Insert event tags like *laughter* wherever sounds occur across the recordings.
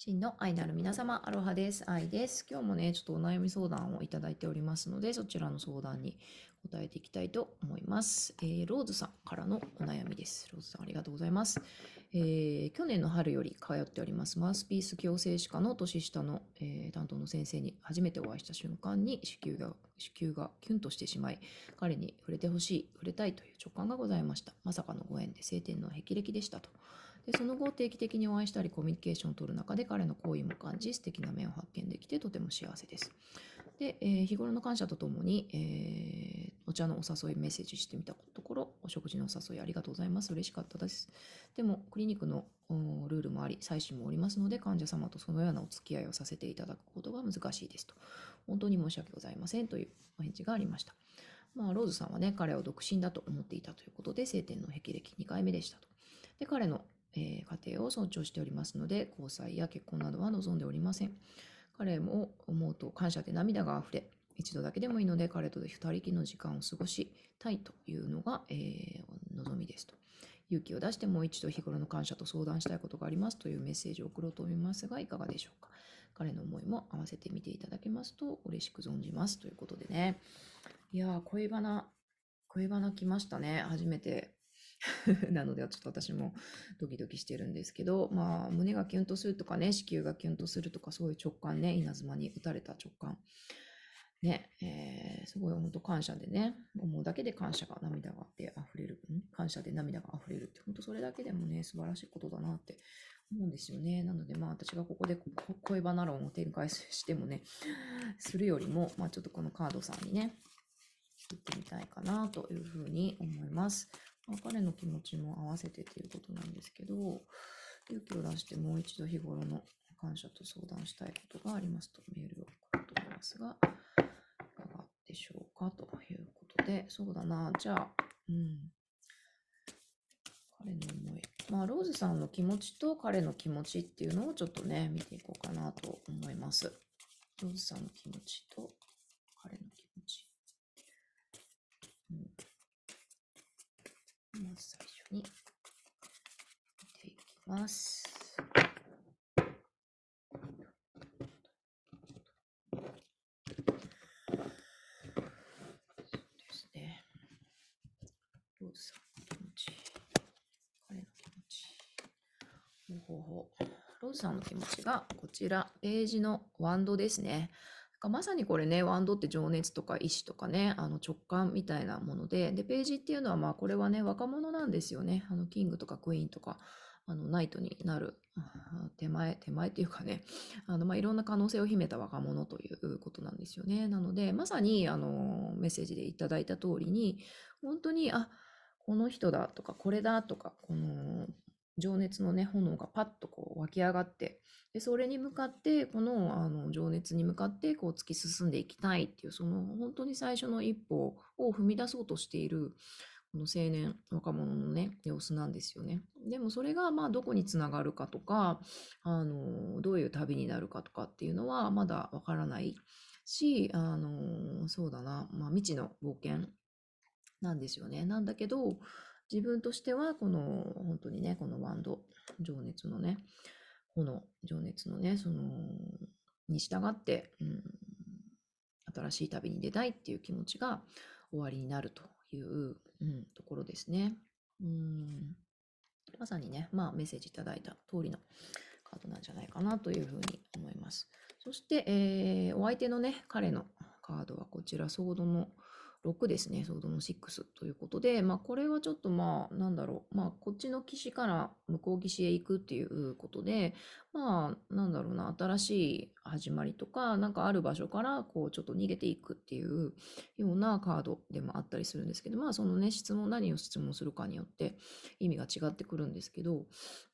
真の愛なる皆様、アロハです。愛です。今日もね、ちょっとお悩み相談をいただいておりますので、そちらの相談に答えていきたいと思います。えーローズさんからのお悩みです。ローズさん、ありがとうございます。えー去年の春より通っておりますマウスピース矯正歯科の年下の、えー担当の先生に初めてお会いした瞬間に子宮が子宮がキュンとしてしまい彼に触れてほしい触れたいという直感がございましたまさかのご縁で晴天の霹靂でしたとでその後定期的にお会いしたりコミュニケーションを取る中で彼の好意も感じ素敵な面を発見できてとても幸せです。で、えー日頃の感謝とともに、えーお茶のお誘いメッセージしてみたところお食事のお誘いありがとうございます。嬉しかったです。でもクリニックのルールもあり妻子もおりますので患者様とそのようなお付き合いをさせていただくことが難しいですと。本当に申し訳ございませんというお返事がありました。まあ、ローズさんはね、彼を独身だと思っていたということで、晴天の霹靂2回目でしたと。で、彼の、えー家庭を尊重しておりますので、交際や結婚などは望んでおりません。彼も思うと感謝で涙が溢れ、一度だけでもいいので、彼と二人きりの時間を過ごしたいというのが、えー望みですと。勇気を出してもう一度日頃の感謝と相談したいことがありますというメッセージを送ろうと思いますが、いかがでしょうか。彼の思いも合わせてみていただけますと嬉しく存じますということでね。いやー、恋バナ、恋バナ来ましたね。初めて。*laughs* なので、ちょっと私もドキドキしてるんですけど、まあ、胸がキュンとするとかね、子宮がキュンとするとか、そういう直感ね、稲妻に打たれた直感。ね、えーすごい本当感謝でね、思うだけで感謝が涙がで溢れる、感謝で涙が溢れるって、本当それだけでもね、素晴らしいことだなって思うんですよね。なので、まあ私がここでこ恋バナ論を展開してもね、するよりも、まあちょっとこのカードさんにね、言ってみたいかなというふうに思います。まあ、彼の気持ちも合わせてということなんですけど、勇気を出してもう一度日頃の感謝と相談したいことがありますとメールを送ると思いますが、いかがでしょうかということで、そうだな、じゃあ、うん。彼の思い。まあ、ローズさんの気持ちと彼の気持ちっていうのをちょっとね、見ていこうかなと思います。ローズさんの気持ちと彼の気持ち。うんまず最初に見ていきます。ですね。ローズさんの気持ち。彼の気持ち。ほほほ。ローズさんの気持ちがこちら、ページのワンドですね。まさにこれね、ワンドって情熱とか意志とかね、あの直感みたいなもので、で、ページっていうのはまあこれはね、若者なんですよね。あの、キングとかクイーンとか、あの、ナイトになる、手前、手前っていうかね、あの、まあいろんな可能性を秘めた若者ということなんですよね。なので、まさに、あの、メッセージでいただいた通りに、本当に、あ、この人だとか、これだとか、この、情熱のね、炎がパッとこう湧き上がって、で、それに向かって、この、あの、情熱に向かって、こう、突き進んでいきたいっていう、その、本当に最初の一歩を踏み出そうとしている、この青年、若者のね、様子なんですよね。でも、それが、まあ、どこにつながるかとか、あの、どういう旅になるかとかっていうのは、まだわからないし、あの、そうだな、まあ、未知の冒険なんですよね。なんだけど、自分としては、この、本当にね、このワンド、情熱のね、炎、情熱のね、その、に従って、うん、新しい旅に出たいっていう気持ちが終わりになるという、うん、ところですね。うん、まさにね、まあメッセージいただいた通りのカードなんじゃないかなというふうに思います。そして、えーお相手のね、彼のカードはこちら、ソードの6ですね、ソードの6ということで、まあこれはちょっとまあ、なんだろう、まあこっちの岸から向こう岸へ行くっていうことで、まあ、なんだろうな、新しい始まりとか、なんかある場所からこうちょっと逃げていくっていうようなカードでもあったりするんですけど、まあそのね、質問、何を質問するかによって意味が違ってくるんですけど、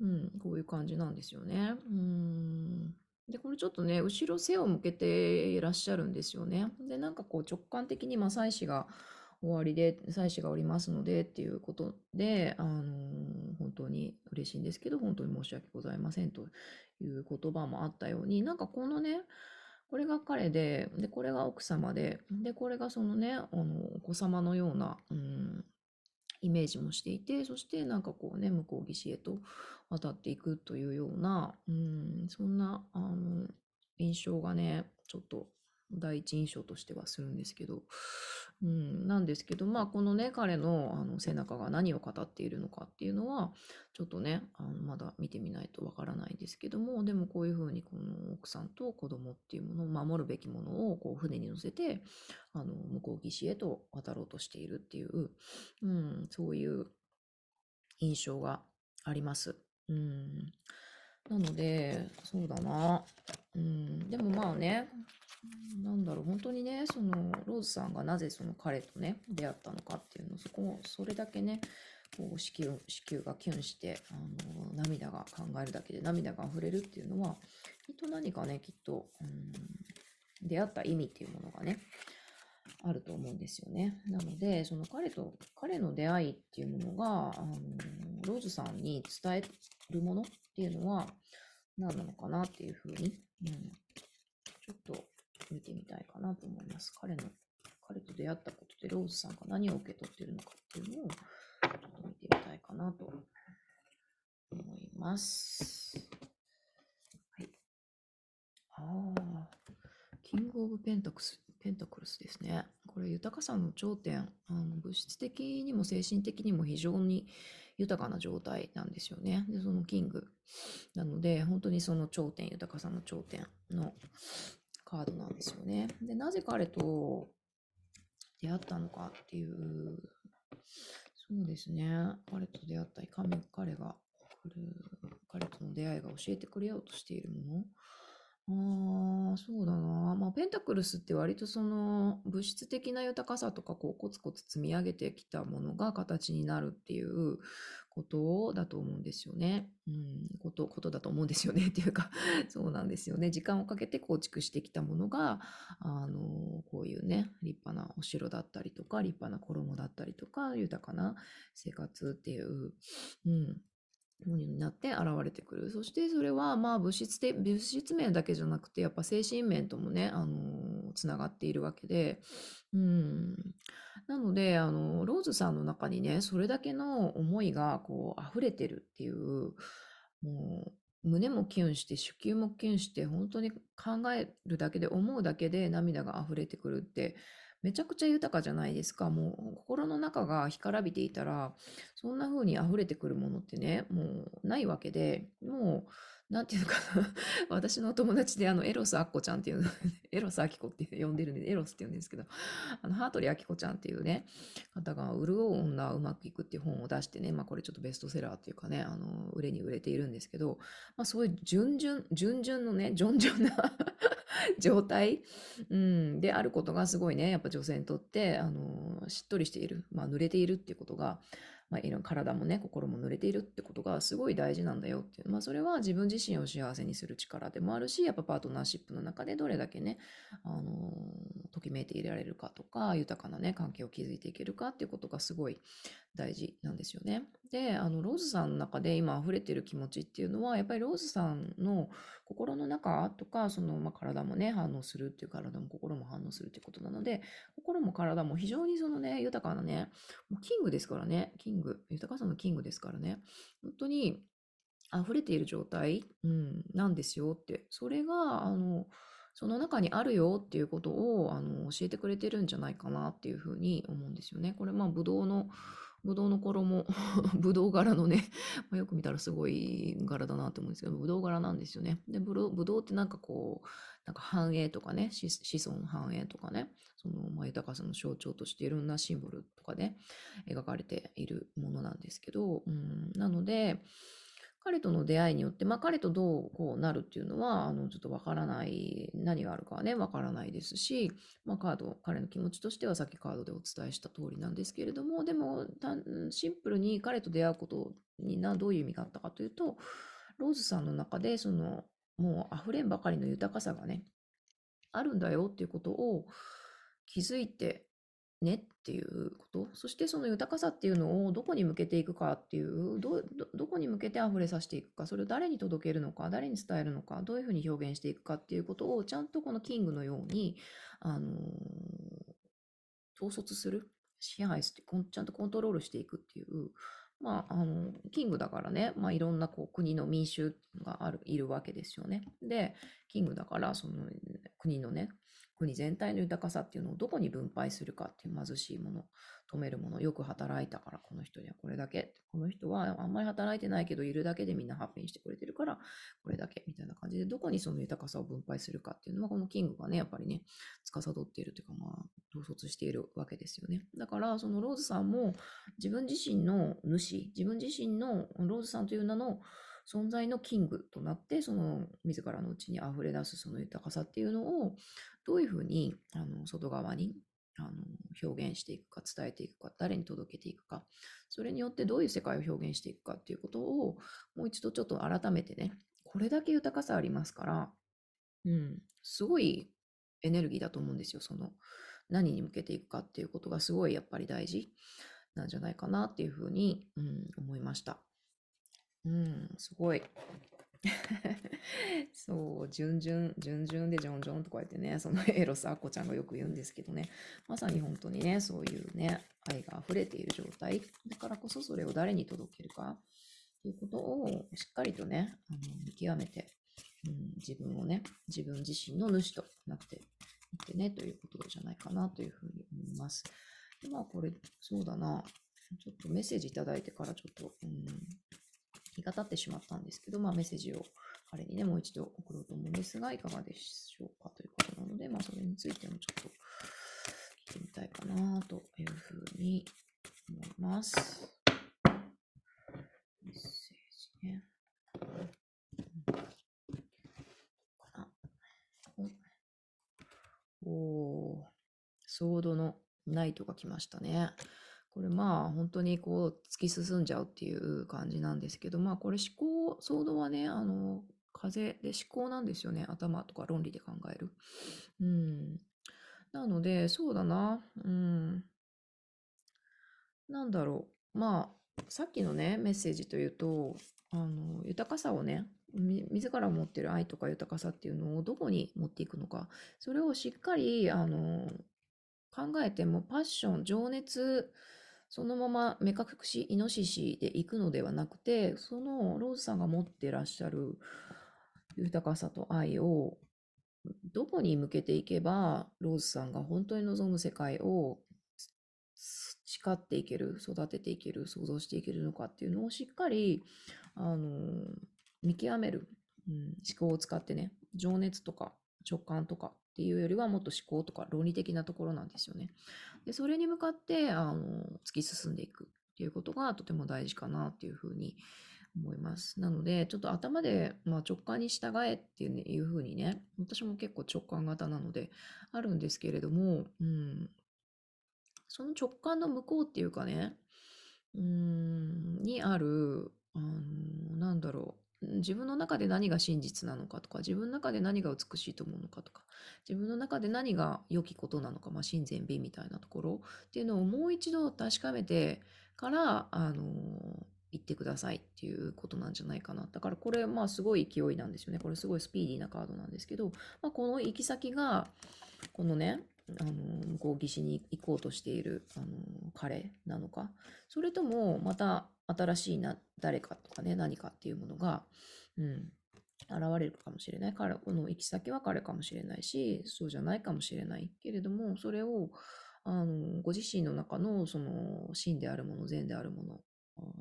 うん、こういう感じなんですよね。うん。で、これちょっとね、後ろ背を向けていらっしゃるんですよね。で、なんかこう直感的に、まあ、妻子が終わりで、妻子がおりますのでっていうことで、あの本当に嬉しいんですけど、本当に申し訳ございませんという言葉もあったように、なんかこのね、これが彼で、で、これが奥様で、で、これがそのね、あの、お子様のような、うん、イメージもしていて、そしてなんかこうね、向こう岸へと渡っていくというような、うん、そんな、あの、印象がね、ちょっと第一印象としてはするんですけど、うん、なんですけど、まあ、このね、彼のあの背中が何を語っているのかっていうのは、ちょっとね、あのまだ見てみないとわからないんですけども、でもこういうふうにこの奥さんと子供っていうものを守るべきものをこう船に乗せて、あの向こう岸へと渡ろうとしているっていう、うん、そういう印象があります。うん、なので、そうだな。うん、でもまあね、なんだろう、本当にね、その、ローズさんがなぜその彼とね、出会ったのかっていうの、そこ、それだけね、こう子宮、子宮がキュンして、あの、涙が考えるだけで涙が溢れるっていうのは、きっと何かね、きっと、うん、出会った意味っていうものがね、あると思うんですよね。なので、その彼と、彼の出会いっていうものが、あの、ローズさんに伝えるものっていうのは、何なのかなっていうふうに、うん、ちょっと見てみたいかなと思います。彼の、彼と出会ったことでローズさんが何を受け取ってるのかっていうのを、ちょっと見てみたいかなと思います。はい。ああ、キング・オブ・ペンタクス、ペンタクルスですね。これ、豊かさの頂点、あの物質的にも精神的にも非常に豊かな状態なんですよね。で、そのキング。なので、本当にその頂点、豊かさの頂点のカードなんですよね。で、なぜ彼と出会ったのかっていう、そうですね。彼と出会った神、彼が、彼との出会いが教えてくれようとしているもの。ああ、そうだな。まあ、ペンタクルスって割とその物質的な豊かさとかこうコツコツ積み上げてきたものが形になるっていうことだと思うんですよね。うん、こと、ことだと思うんですよね。*laughs* っていうかそうなんですよね。時間をかけて構築してきたものが、あの、こういうね、立派なお城だったりとか、立派な衣だったりとか、豊かな生活っていう、うん、ものになって現れてくる。そしてそれはまあ物質で、物質面だけじゃなくて、やっぱ精神面ともね、あの、つながっているわけで、うん。なので、あの、ローズさんの中にね、それだけの思いがこう溢れてるっていう、もう、胸もキュンして、子宮もキュンして、本当に考えるだけで、思うだけで涙が溢れてくるって、めちゃくちゃ豊かじゃないですか。もう心の中が干からびていたら、そんな風に溢れてくるものってね、もうないわけで、もう、なんていうのかな。*laughs* 私の友達であの、エロスアッコちゃんっていう、*laughs* エロスアキコって呼んでるんで、エロスって呼んでるんですけど、あの、ハートリアキコちゃんっていうね、方が、潤う女うまくいくっていう本を出してね、まあこれちょっとベストセラーっていうかね、あの、売れに売れているんですけど、まあそういう順々、順々のね、順々な *laughs* 状態、うん、であることがすごいね、やっぱ女性にとって、あの、しっとりしている、まあ、濡れているっていうことが、まあ、体もね、心も濡れているってことがすごい大事なんだよっていう。まあ、それは自分自身を幸せにする力でもあるし、やっぱパートナーシップの中でどれだけね、あの、きめいていられるかとか、豊かなね、関係を築いていけるかっていうことがすごい大事なんですよね。で、あの、ローズさんの中で今溢れてる気持ちっていうのは、やっぱりローズさんの心の中とか、その、まあ、体もね、反応するっていう体も心も反応するっていうことなので、心も体も非常にそのね、豊かなね、もうキングですからね、キング、豊かさのキングですからね、本当に溢れている状態、うん、なんですよって。それが、あの、その中にあるよっていうことをあの教えてくれてるんじゃないかなっていうふうに思うんですよね。これまあブドウのぶどうの衣、ぶどう柄のね、まあ、よく見たらすごい柄だなと思うんですけど、ぶどう柄なんですよね。で、ぶどうぶどうってなんかこう、なんか繁栄とかね、子孫繁栄とかね、その、まあ、豊かさの象徴としていろんなシンボルとかで、描かれているものなんですけど、うん、なので、彼との出会いによって、まあ彼とどうこうなるっていうのは、あの、ちょっとわからない、何があるかはね、わからないですし、まあカード、彼の気持ちとしてはさっきカードでお伝えした通りなんですけれども、でも、シンプルに彼と出会うことにな、どういう意味があったかというと、ローズさんの中で、その、もう溢れんばかりの豊かさがね、あるんだよっていうことを気づいてねっていうこと？そしてその豊かさっていうのをどこに向けていくかっていう、ど、ど、どこに向けて溢れさせていくか、それを誰に届けるのか、誰に伝えるのか、どういうふうに表現していくかっていうことをちゃんとこのキングのように、あの、統率する？支配して、ちゃんとコントロールしていくっていう、まあ、あの、キングだからね、まあ、いろんなこう国の民衆がある、いるわけですよね。で、キングだから、その国のね、国全体の豊かさっていうのをどこに分配するかっていう貧しいもの、止めるもの、よく働いたからこの人にはこれだけ、この人はあんまり働いてないけどいるだけでみんなハッピーにしてくれてるからこれだけみたいな感じで、どこにその豊かさを分配するかっていうのはこのキングがね、やっぱりね、司っているというかまあ、統率しているわけですよね。だからそのローズさんも自分自身の主、自分自身のローズさんという名の存在のキングとなって、その自らのうちに溢れ出すその豊かさっていうのを、どういうふうにあの外側にあの表現していくか、伝えていくか、誰に届けていくか、それによってどういう世界を表現していくかっていうことを、もう一度ちょっと改めてね、これだけ豊かさありますから、うん、すごいエネルギーだと思うんですよ。その何に向けていくかっていうことがすごいやっぱり大事なんじゃないかなっていうふうに、うん、思いました。うん、すごい。*laughs* そう、順々、順々でジョンジョンとか言ってね、そのエロスアッコちゃんがよく言うんですけどね、まさに本当にね、そういうね、愛が溢れている状態。だからこそそれを誰に届けるかということをしっかりとね、あの見極めて、うん、自分をね、自分自身の主となっていってね、ということじゃないかなというふうに思います。でまあこれ、そうだな。ちょっとメッセージいただいてからちょっと、うん、日が経ってしまったんですけど、まあ、メッセージを彼にね、もう一度送ろうと思うんですが、いかがでしょうかということなので、まあ、それについてもちょっと聞いてみたいかなというふうに思います。メッセージね。おおソードのナイトが来ましたね。これまあ本当にこう突き進んじゃうっていう感じなんですけど、まあこれ思考、ソードはね、あの、風で思考なんですよね。頭とか論理で考える。うん。なので、そうだな。うん。なんだろう。まあ、さっきのね、メッセージというと、あの、豊かさをね、自ら持ってる愛とか豊かさっていうのをどこに持っていくのか。それをしっかり、あの、考えてもパッション、情熱、そのまま目隠しイノシシで行くのではなくて、そのローズさんが持ってらっしゃる豊かさと愛をどこに向けていけば、ローズさんが本当に望む世界を誓っていける、育てていける、想像していけるのかっていうのをしっかり、あの見極める、うん、思考を使ってね、情熱とか直感とかっていうよりはもっと思考とか論理的なところなんですよね。で、それに向かって、あの、突き進んでいくっていうことがとても大事かなっていうふうに思います。なので、ちょっと頭で、まあ、直感に従えっていう,、ね、いうふうにね、私も結構直感型なのであるんですけれども、うん、その直感の向こうっていうかね、うん、にある、あの、なんだろう、自分の中で何が真実なのかとか、自分の中で何が美しいと思うのかとか、自分の中で何が良きことなのか、まあ、真善美みたいなところっていうのをもう一度確かめてから、あの言ってくださいっていうことなんじゃないかな。だからこれ、まあすごい勢いなんですよね。これすごいスピーディーなカードなんですけど、まあ、この行き先が、このね、あの向こう岸に行こうとしているあの彼なのかそれともまた新しいな誰かとかね何かっていうものが、うん、現れるかもしれない。彼この行き先は彼かもしれないしそうじゃないかもしれないけれどもそれをあのご自身の中のその真であるもの善であるもの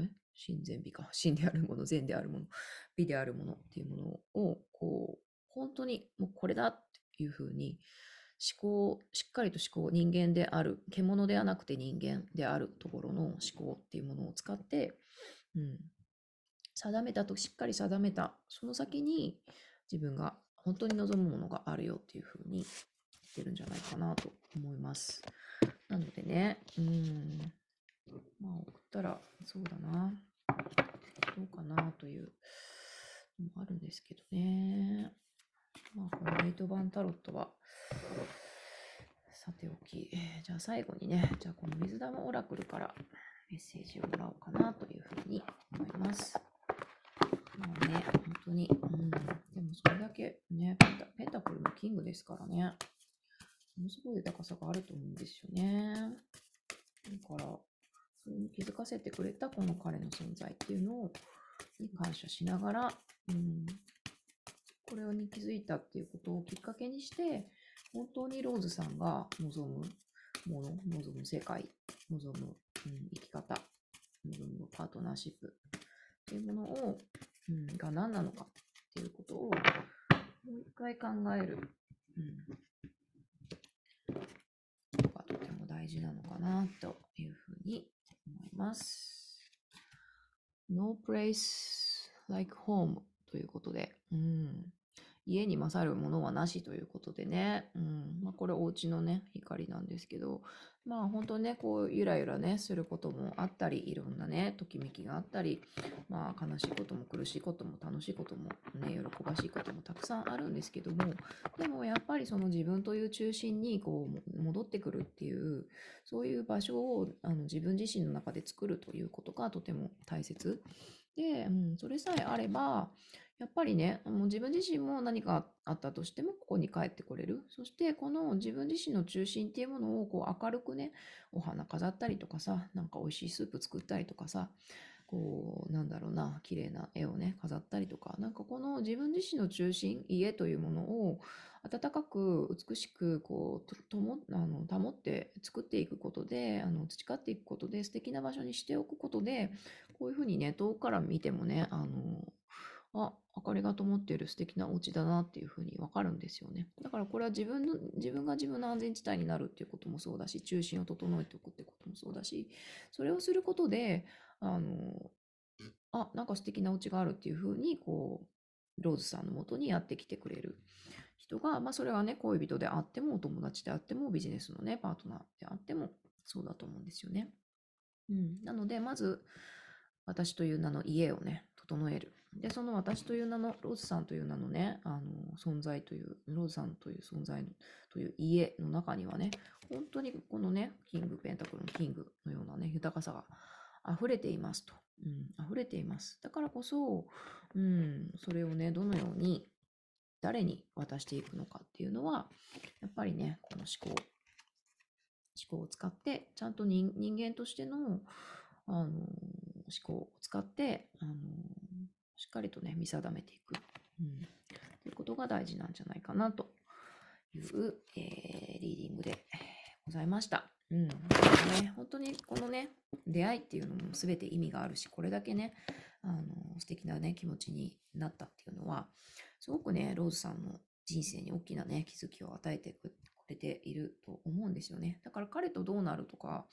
え？真善美か。*laughs* 真であるもの善であるもの美であるものっていうものをこう本当にもうこれだっていうふうに思考、しっかりと思考、人間である、獣ではなくて人間であるところの思考っていうものを使って、うん、定めたとしっかり定めた、その先に自分が本当に望むものがあるよっていうふうに言ってるんじゃないかなと思います。なのでね、うん、まあ送ったらそうだな、どうかなというのもあるんですけどね。まあ、ホワイト版タロットは、さておき、じゃあ最後にね、じゃあこの水玉オラクルからメッセージをもらおうかなというふうに思います。まあね、本当に、うん、でもそれだけねペンタ、ペンタクルのキングですからね、ものすごい豊かさがあると思うんですよね。だから、それに気づかせてくれたこの彼の存在っていうのを、に感謝しながら、うん、これに気づいたっていうことをきっかけにして、本当にローズさんが望むもの、望む世界、望む、うん、生き方、望むパートナーシップっていうものを、うん、が何なのかっていうことをもう一回考える、うん、ことがとても大事なのかなというふうに思います。No place like home ということで、うん、家に勝るものはなしということでね、うん。まあ、これお家のね、光なんですけど、まあ本当ね、こうゆらゆらね、することもあったり、いろんなね、ときめきがあったり、まあ悲しいことも苦しいことも楽しいこともね、喜ばしいこともたくさんあるんですけども、でもやっぱりその自分という中心にこう戻ってくるっていう、そういう場所をあの自分自身の中で作るということがとても大切。で、うん、それさえあれば、やっぱりね、もう自分自身も何かあったとしても、ここに帰ってこれる。そして、この自分自身の中心っていうものをこう明るくね、お花飾ったりとかさ、なんか美味しいスープ作ったりとかさ、こう、なんだろうな、綺麗な絵をね、飾ったりとか、なんかこの自分自身の中心、家というものを温かく美しくこうともあの保って作っていくことであの培っていくことで素敵な場所にしておくことでこういうふうにね遠くから見てもねあのあ明かりが灯っている素敵なお家だなっていうふうにわかるんですよねだからこれは自分の自分が自分の安全地帯になるっていうこともそうだし中心を整えておくってこともそうだしそれをすることであのあなんか素敵なお家があるっていうふうにこうローズさんのもとにやってきてくれる人が、まあ、それはね、恋人であっても、お友達であっても、ビジネスのね、パートナーであっても、そうだと思うんですよね。うん。なので、まず、私という名の家をね、整える。で、その私という名の、ローズさんという名のね、あの、存在という、ローズさんという存在の、という家の中にはね、本当にこのね、キング、ペンタクルのキングのようなね、豊かさが溢れていますと。うん、溢れています。だからこそ、うん、それをね、どのように誰に渡していくのかっていうのは、やっぱりね、この思考、思考を使って、ちゃんと人間としての、あの思考を使って、あのしっかりとね、見定めていく。うん。ということが大事なんじゃないかなという、えーリーディングでございました。うん。ね、本当にこのね、出会いっていうのも全て意味があるし、これだけね、あの素敵なね、気持ちになったっていうのは、すごくね、ローズさんの人生に大きなね、気づきを与えてくれていると思うんですよね。だから彼とどうなるとか、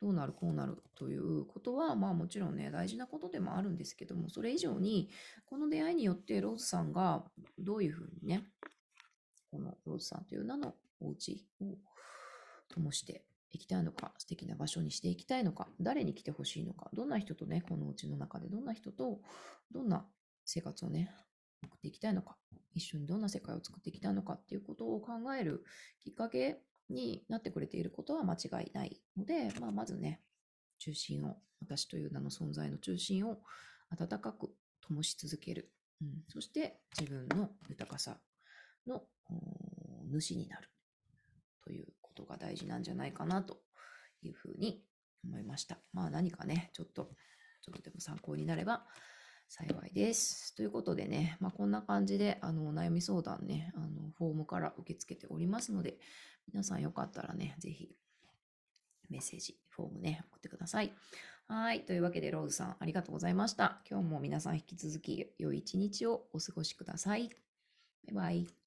どうなるこうなるということは、まあもちろんね、大事なことでもあるんですけども、それ以上に、この出会いによってローズさんがどういうふうにね、このローズさんという名のお家を灯していきたいのか、素敵な場所にしていきたいのか、誰に来てほしいのか、どんな人とね、このお家の中でどんな人と、どんな生活をね、送っていきたいのか、一緒にどんな世界を作っていきたいのかっていうことを考えるきっかけになってくれていることは間違いないので、まあ、まずね、中心を、私という名の存在の中心を温かく灯し続ける。うん、そして自分の豊かさの主になるということが大事なんじゃないかなというふうに思いました。まあ何かね、ちょっと、ちょっとでも参考になれば幸いです。ということでね、まあ、こんな感じで、あの、お悩み相談ね、あの、フォームから受け付けておりますので、皆さんよかったらね、ぜひ、メッセージ、フォームね、送ってください。はい。というわけで、ローズさん、ありがとうございました。今日も皆さん引き続き、良い一日をお過ごしください。バイバイ。